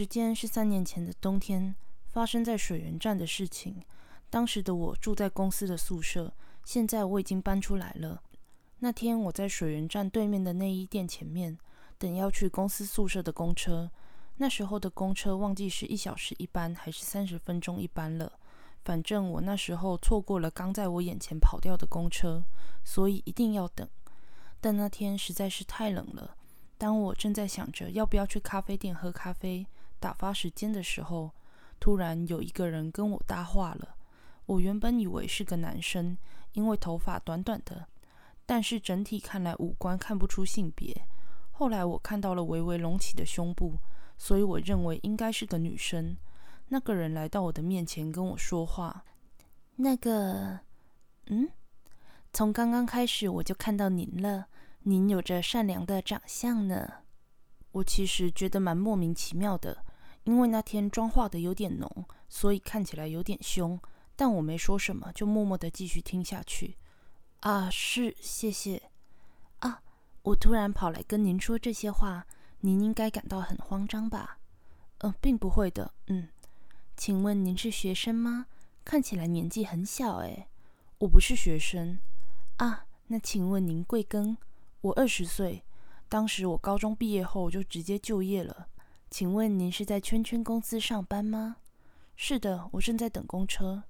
时间是三年前的冬天，发生在水源站的事情。当时的我住在公司的宿舍，现在我已经搬出来了。那天我在水源站对面的内衣店前面等要去公司宿舍的公车。那时候的公车忘记是一小时一班还是三十分钟一班了。反正我那时候错过了刚在我眼前跑掉的公车，所以一定要等。但那天实在是太冷了。当我正在想着要不要去咖啡店喝咖啡打发时间的时候，突然有一个人跟我搭话了。我原本以为是个男生，因为头发短短的，但是整体看来五官看不出性别。后来我看到了微微隆起的胸部，所以我认为应该是个女生。那个人来到我的面前跟我说话。那个，嗯，从刚刚开始我就看到您了。您有着善良的长相呢，我其实觉得蛮莫名其妙的，因为那天妆化的有点浓，所以看起来有点凶。但我没说什么，就默默的继续听下去。啊，是，谢谢。啊，我突然跑来跟您说这些话，您应该感到很慌张吧？嗯，并不会的。嗯，请问您是学生吗？看起来年纪很小诶。我不是学生。啊，那请问您贵庚？我二十岁，当时我高中毕业后就直接就业了。请问您是在圈圈公司上班吗？是的，我正在等公车。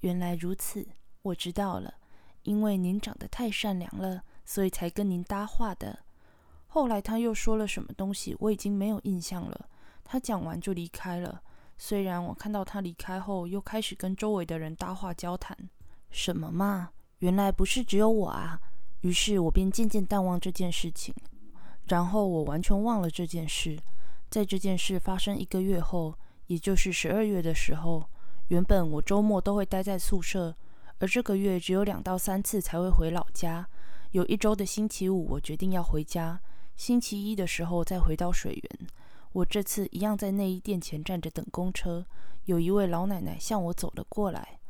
原来如此，我知道了。因为您长得太善良了，所以才跟您搭话的。后来他又说了什么东西，我已经没有印象了。他讲完就离开了。虽然我看到他离开后，又开始跟周围的人搭话交谈。什么嘛？原来不是只有我啊！于是我便渐渐淡忘这件事情，然后我完全忘了这件事。在这件事发生一个月后，也就是十二月的时候，原本我周末都会待在宿舍，而这个月只有两到三次才会回老家。有一周的星期五，我决定要回家；星期一的时候再回到水源。我这次一样在内衣店前站着等公车，有一位老奶奶向我走了过来。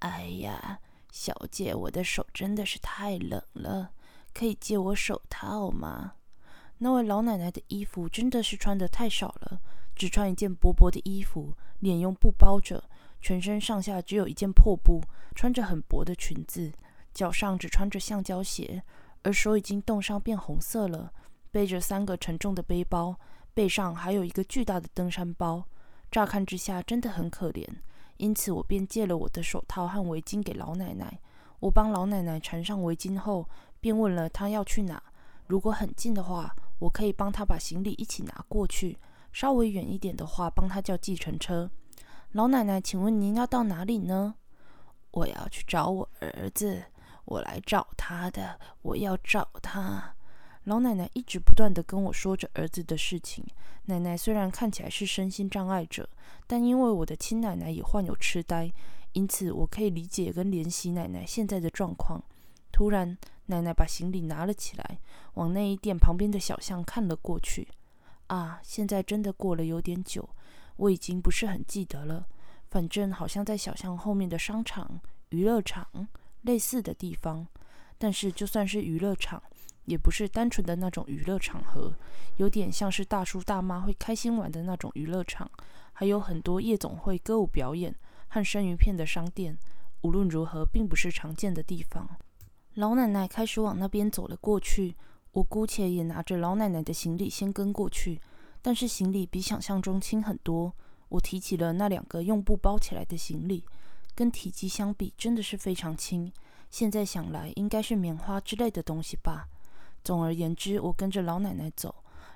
哎呀！小姐，我的手真的是太冷了，可以借我手套吗？那位老奶奶的衣服真的是穿的太少了，只穿一件薄薄的衣服，脸用布包着，全身上下只有一件破布，穿着很薄的裙子，脚上只穿着橡胶鞋，而手已经冻伤变红色了，背着三个沉重的背包，背上还有一个巨大的登山包，乍看之下真的很可怜。因此，我便借了我的手套和围巾给老奶奶。我帮老奶奶缠上围巾后，便问了她要去哪。如果很近的话，我可以帮他把行李一起拿过去；稍微远一点的话，帮他叫计程车。老奶奶，请问您要到哪里呢？我要去找我儿子，我来找他的，我要找他。老奶奶一直不断地跟我说着儿子的事情。奶奶虽然看起来是身心障碍者，但因为我的亲奶奶也患有痴呆，因此我可以理解跟怜惜奶奶现在的状况。突然，奶奶把行李拿了起来，往内衣店旁边的小巷看了过去。啊，现在真的过了有点久，我已经不是很记得了。反正好像在小巷后面的商场、娱乐场类似的地方。但是就算是娱乐场，也不是单纯的那种娱乐场合，有点像是大叔大妈会开心玩的那种娱乐场，还有很多夜总会、歌舞表演和生鱼片的商店。无论如何，并不是常见的地方。老奶奶开始往那边走了过去，我姑且也拿着老奶奶的行李先跟过去。但是行李比想象中轻很多。我提起了那两个用布包起来的行李，跟体积相比，真的是非常轻。现在想来，应该是棉花之类的东西吧。总而言之，我跟着老奶奶走。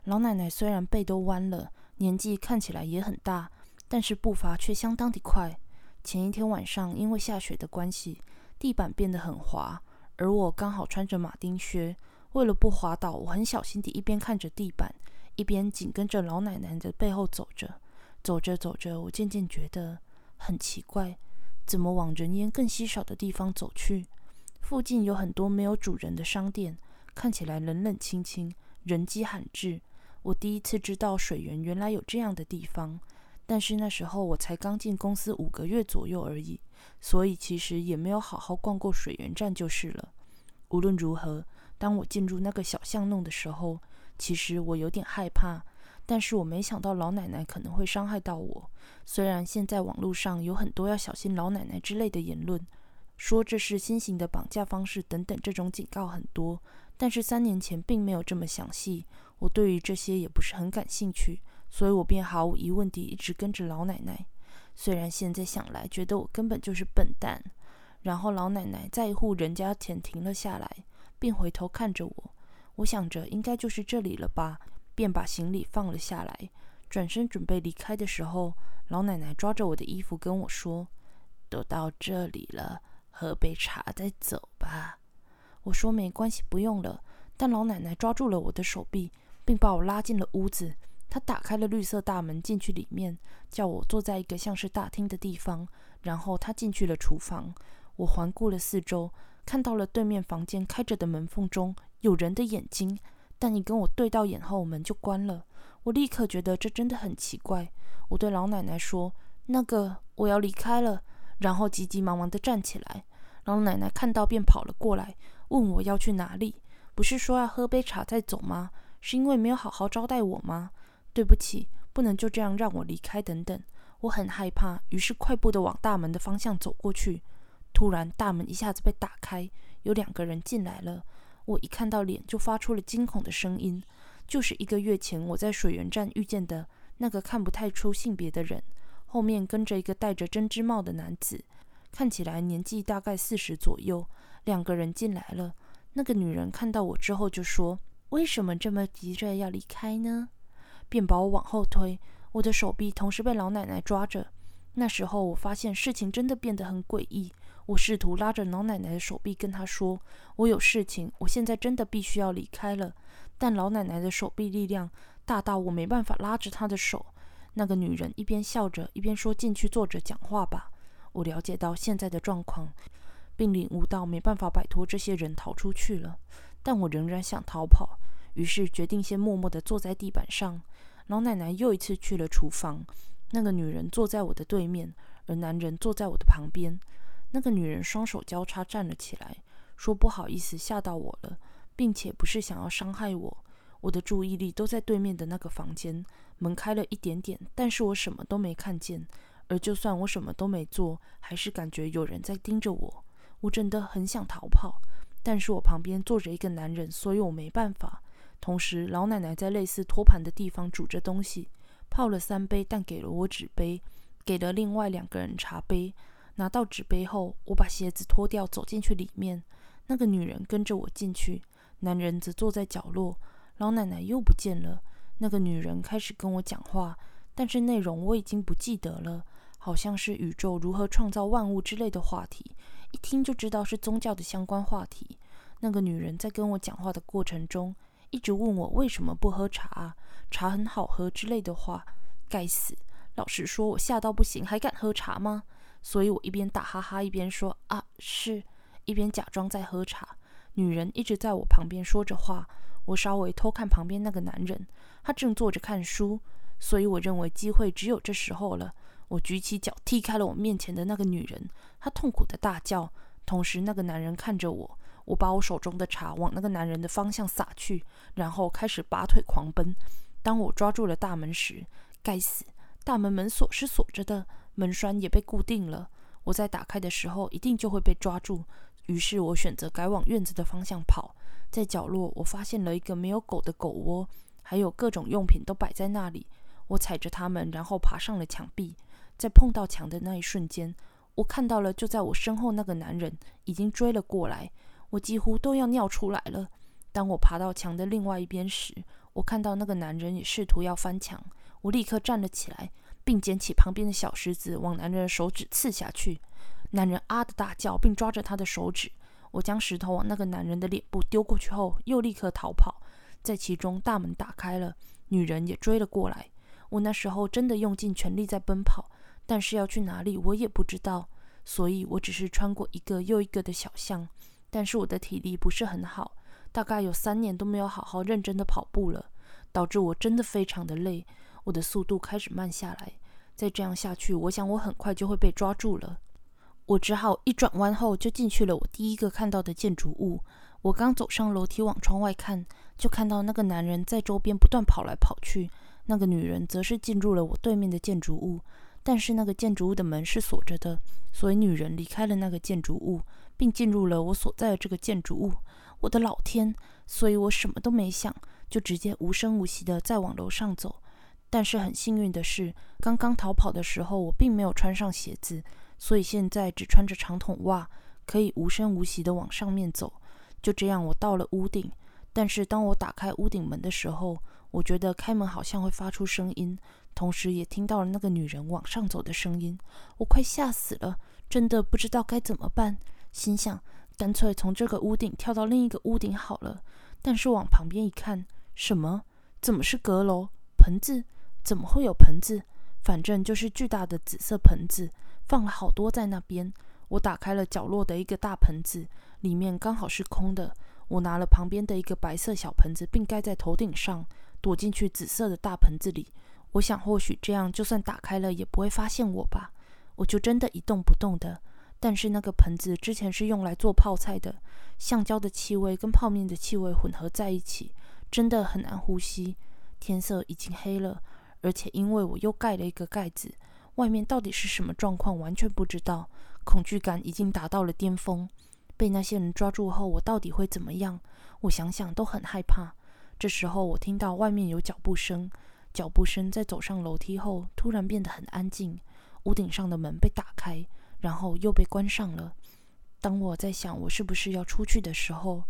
老奶奶虽然背都弯了，年纪看起来也很大，但是步伐却相当的快。前一天晚上因为下雪的关系，地板变得很滑，而我刚好穿着马丁靴，为了不滑倒，我很小心地一边看着地板，一边紧跟着老奶奶的背后走着。走着走着，我渐渐觉得很奇怪，怎么往人烟更稀少的地方走去？附近有很多没有主人的商店。看起来冷冷清清，人迹罕至。我第一次知道水源原来有这样的地方，但是那时候我才刚进公司五个月左右而已，所以其实也没有好好逛过水源站就是了。无论如何，当我进入那个小巷弄的时候，其实我有点害怕，但是我没想到老奶奶可能会伤害到我。虽然现在网络上有很多要小心老奶奶之类的言论，说这是新型的绑架方式等等，这种警告很多，但是三年前并没有这么详细。我对于这些也不是很感兴趣，所以我便毫无疑问地一直跟着老奶奶。虽然现在想来，觉得我根本就是笨蛋。然后老奶奶在一户人家前停了下来，并回头看着我。我想着应该就是这里了吧，便把行李放了下来，转身准备离开的时候，老奶奶抓着我的衣服跟我说：“都到这里了，喝杯茶再走吧。”我说：“没关系，不用了。”但老奶奶抓住了我的手臂，并把我拉进了屋子。他打开了绿色大门，进去里面，叫我坐在一个像是大厅的地方。然后他进去了厨房。我环顾了四周，看到了对面房间开着的门缝中。有人的眼睛，但你跟我对到眼后，门就关了。我立刻觉得这真的很奇怪。我对老奶奶说：“那个，我要离开了。”然后急急忙忙地站起来。老奶奶看到便跑了过来，问我要去哪里。不是说要喝杯茶再走吗？是因为没有好好招待我吗？对不起，不能就这样让我离开。等等，我很害怕，于是快步地往大门的方向走过去。突然，大门一下子被打开，有两个人进来了。我一看到脸，就发出了惊恐的声音，就是一个月前我在水源站遇见的那个看不太出性别的人，后面跟着一个戴着针织帽的男子，看起来年纪大概四十左右。两个人进来了，那个女人看到我之后就说：“为什么这么急着要离开呢？”便把我往后推，我的手臂同时被老奶奶抓着。那时候我发现事情真的变得很诡异。我试图拉着老奶奶的手臂，跟她说：“我有事情，我现在真的必须要离开了。”但老奶奶的手臂力量大到我没办法拉着她的手。那个女人一边笑着，一边说：“进去坐着讲话吧。”我了解到现在的状况，并领悟到没办法摆脱这些人逃出去了。但我仍然想逃跑，于是决定先默默地坐在地板上。老奶奶又一次去了厨房。那个女人坐在我的对面，而男人坐在我的旁边。那个女人双手交叉站了起来，说：“不好意思，吓到我了，并且不是想要伤害我。我的注意力都在对面的那个房间，门开了一点点，但是我什么都没看见。而就算我什么都没做，还是感觉有人在盯着我。我真的很想逃跑，但是我旁边坐着一个男人，所以我没办法。同时，老奶奶在类似托盘的地方煮着东西，泡了三杯，但给了我纸杯，给了另外两个人茶杯。”拿到纸杯后，我把鞋子脱掉，走进去里面。那个女人跟着我进去，男人则坐在角落。老奶奶又不见了。那个女人开始跟我讲话，但是内容我已经不记得了，好像是宇宙如何创造万物之类的话题，一听就知道是宗教的相关话题。那个女人在跟我讲话的过程中，一直问我为什么不喝茶啊，茶很好喝之类的话。该死！老实说，我吓到不行，还敢喝茶吗？所以我一边打哈哈，一边说啊是，一边假装在喝茶。女人一直在我旁边说着话，我稍微偷看旁边那个男人，他正坐着看书。所以我认为机会只有这时候了。我举起脚踢开了我面前的那个女人，她痛苦的大叫。同时，那个男人看着我，我把我手中的茶往那个男人的方向洒去，然后开始拔腿狂奔。当我抓住了大门时，该死，大门门锁是锁着的。门栓也被固定了，我在打开的时候一定就会被抓住。于是我选择改往院子的方向跑。在角落，我发现了一个没有狗的狗窝，还有各种用品都摆在那里。我踩着它们，然后爬上了墙壁。在碰到墙的那一瞬间，我看到了就在我身后那个男人已经追了过来。我几乎都要尿出来了。当我爬到墙的另外一边时，我看到那个男人也试图要翻墙。我立刻站了起来。并捡起旁边的小石子，往男人的手指刺下去。男人啊的大叫，并抓着他的手指。我将石头往那个男人的脸部丢过去后，又立刻逃跑。在其中，大门打开了，女人也追了过来。我那时候真的用尽全力在奔跑，但是要去哪里我也不知道，所以我只是穿过一个又一个的小巷。但是我的体力不是很好，大概有三年都没有好好认真的跑步了，导致我真的非常的累。我的速度开始慢下来，再这样下去，我想我很快就会被抓住了。我只好一转弯后就进去了我第一个看到的建筑物。我刚走上楼梯往窗外看，就看到那个男人在周边不断跑来跑去。那个女人则是进入了我对面的建筑物，但是那个建筑物的门是锁着的，所以女人离开了那个建筑物，并进入了我所在的这个建筑物。我的老天！所以我什么都没想，就直接无声无息地再往楼上走。但是很幸运的是，刚刚逃跑的时候我并没有穿上鞋子，所以现在只穿着长筒袜，可以无声无息地往上面走。就这样，我到了屋顶。但是当我打开屋顶门的时候，我觉得开门好像会发出声音，同时也听到了那个女人往上走的声音。我快吓死了，真的不知道该怎么办，心想干脆从这个屋顶跳到另一个屋顶好了。但是往旁边一看，什么？怎么是阁楼？盆子？怎么会有盆子？反正就是巨大的紫色盆子，放了好多在那边。我打开了角落的一个大盆子，里面刚好是空的。我拿了旁边的一个白色小盆子，并盖在头顶上，躲进去紫色的大盆子里。我想，或许这样，就算打开了，也不会发现我吧。我就真的一动不动的。但是那个盆子之前是用来做泡菜的，橡胶的气味跟泡面的气味混合在一起，真的很难呼吸。天色已经黑了，而且因为我又盖了一个盖子，外面到底是什么状况完全不知道。恐惧感已经达到了巅峰。被那些人抓住后，我到底会怎么样？我想想都很害怕。这时候我听到外面有脚步声，脚步声在走上楼梯后突然变得很安静。屋顶上的门被打开。然后又被关上了。当我在想我是不是要出去的时候，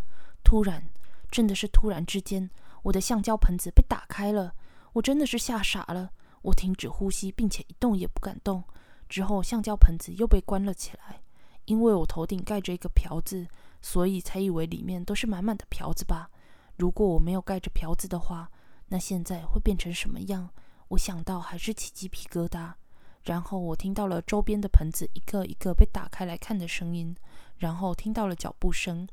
突然，真的是突然之间，我的橡胶盆子被打开了。我真的是吓傻了。我停止呼吸，并且一动也不敢动。之后，橡胶盆子又被关了起来。因为我头顶盖着一个瓢子，所以才以为里面都是满满的瓢子吧。如果我没有盖着瓢子的话，那现在会变成什么样？我想到还是起鸡皮疙瘩。然后我听到了周边的盆子一个一个被打开来看的声音，然后听到了脚步声，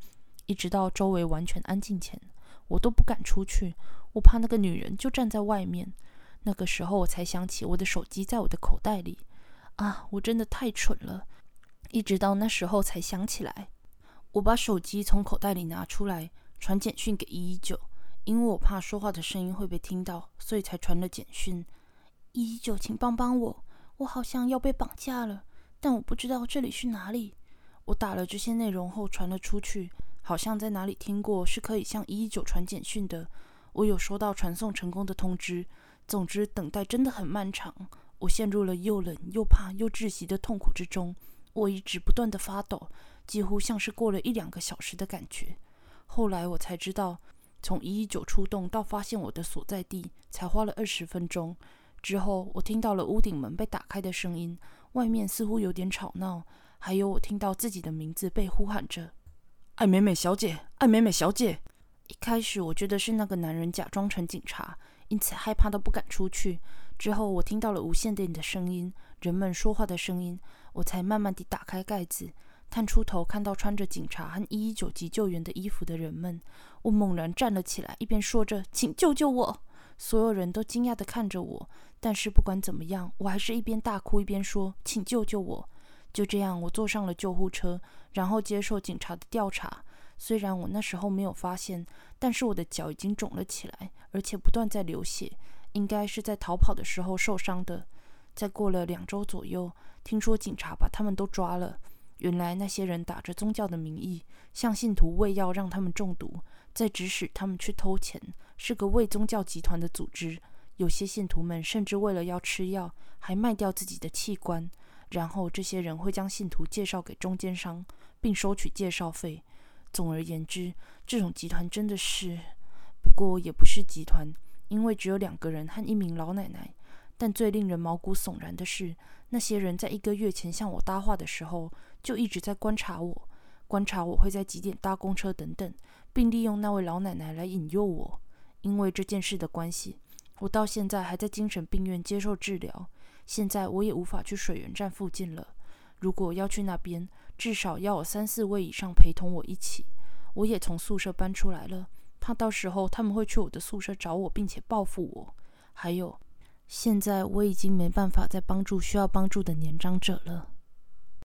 一直到周围完全安静前，我都不敢出去，我怕那个女人就站在外面。那个时候我才想起我的手机在我的口袋里，啊，我真的太蠢了！一直到那时候才想起来，我把手机从口袋里拿出来，传简讯给一一九，因为我怕说话的声音会被听到，所以才传了简讯。一一九，请帮帮我！我好像要被绑架了，但我不知道这里是哪里。我打了这些内容后传了出去，好像在哪里听过是可以向一一九传简讯的。我有收到传送成功的通知。总之，等待真的很漫长，我陷入了又冷又怕又窒息的痛苦之中。我一直不断的发抖，几乎像是过了一两个小时的感觉。后来我才知道，从一一九出动到发现我的所在地，才花了二十分钟。之后，我听到了屋顶门被打开的声音，外面似乎有点吵闹，还有我听到自己的名字被呼喊着：“艾美美小姐，艾美美小姐。”一开始我觉得是那个男人假装成警察，因此害怕到不敢出去。之后，我听到了无线电的声音，人们说话的声音，我才慢慢地打开盖子，探出头看到穿着警察和一一九急救员的衣服的人们。我猛然站了起来，一边说着：“请救救我！”所有人都惊讶地看着我。但是不管怎么样，我还是一边大哭一边说：“请救救我！”就这样，我坐上了救护车，然后接受警察的调查。虽然我那时候没有发现，但是我的脚已经肿了起来，而且不断在流血，应该是在逃跑的时候受伤的。再过了两周左右，听说警察把他们都抓了。原来那些人打着宗教的名义，向信徒喂药让他们中毒，再指使他们去偷钱，是个为宗教集团的组织。有些信徒们甚至为了要吃药，还卖掉自己的器官。然后这些人会将信徒介绍给中间商，并收取介绍费。总而言之，这种集团真的是……不过也不是集团，因为只有两个人和一名老奶奶。但最令人毛骨悚然的是，那些人在一个月前向我搭话的时候，就一直在观察我，观察我会在几点搭公车等等，并利用那位老奶奶来引诱我。因为这件事的关系。我到现在还在精神病院接受治疗，现在我也无法去水源站附近了。如果要去那边，至少要有三四位以上陪同我一起。我也从宿舍搬出来了，怕到时候他们会去我的宿舍找我，并且报复我。还有，现在我已经没办法再帮助需要帮助的年长者了。